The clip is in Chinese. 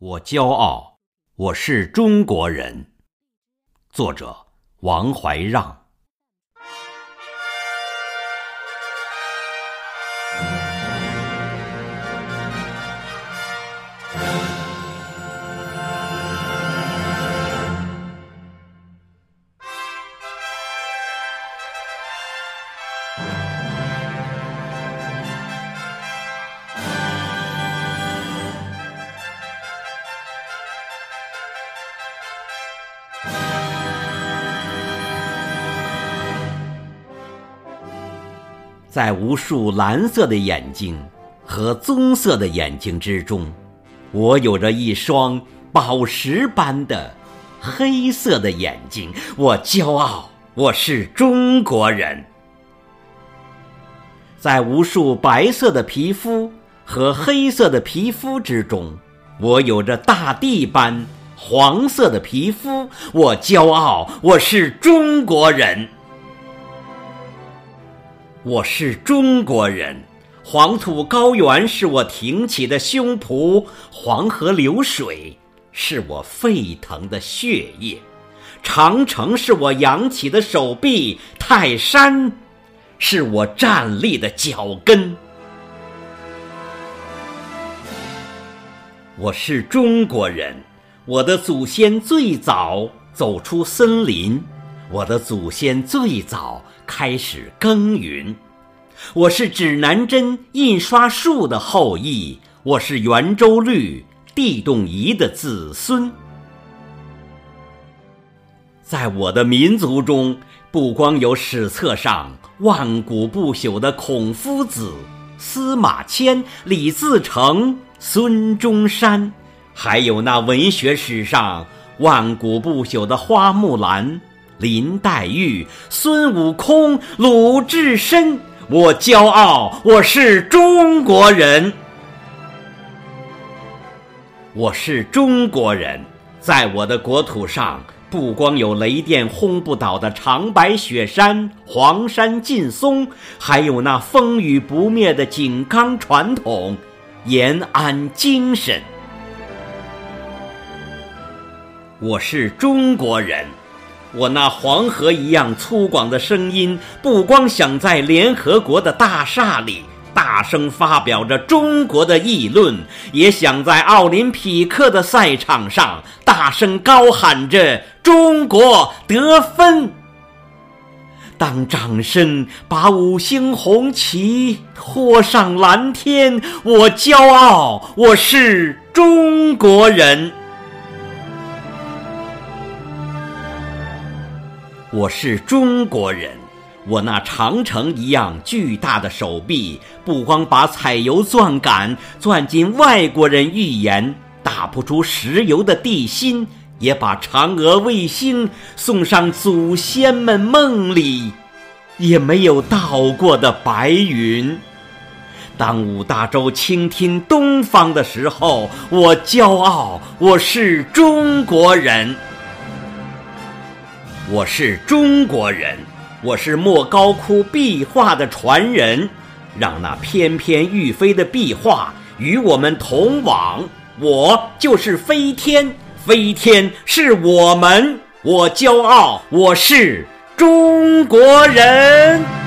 我骄傲，我是中国人。作者：王怀让。在无数蓝色的眼睛和棕色的眼睛之中，我有着一双宝石般的黑色的眼睛。我骄傲，我是中国人。在无数白色的皮肤和黑色的皮肤之中，我有着大地般黄色的皮肤。我骄傲，我是中国人。我是中国人，黄土高原是我挺起的胸脯，黄河流水是我沸腾的血液，长城是我扬起的手臂，泰山是我站立的脚跟。我是中国人，我的祖先最早走出森林。我的祖先最早开始耕耘，我是指南针印刷术的后裔，我是圆周率地动仪的子孙。在我的民族中，不光有史册上万古不朽的孔夫子、司马迁、李自成、孙中山，还有那文学史上万古不朽的花木兰。林黛玉、孙悟空、鲁智深，我骄傲，我是中国人。我是中国人，在我的国土上，不光有雷电轰不倒的长白雪山、黄山劲松，还有那风雨不灭的井冈传统、延安精神。我是中国人。我那黄河一样粗犷的声音，不光响在联合国的大厦里，大声发表着中国的议论，也响在奥林匹克的赛场上，大声高喊着“中国得分”。当掌声把五星红旗托上蓝天，我骄傲，我是中国人。我是中国人，我那长城一样巨大的手臂，不光把采油钻杆钻进外国人预言打不出石油的地心，也把嫦娥卫星送上祖先们梦里也没有到过的白云。当五大洲倾听东方的时候，我骄傲，我是中国人。我是中国人，我是莫高窟壁画的传人，让那翩翩欲飞的壁画与我们同往。我就是飞天，飞天是我们，我骄傲，我是中国人。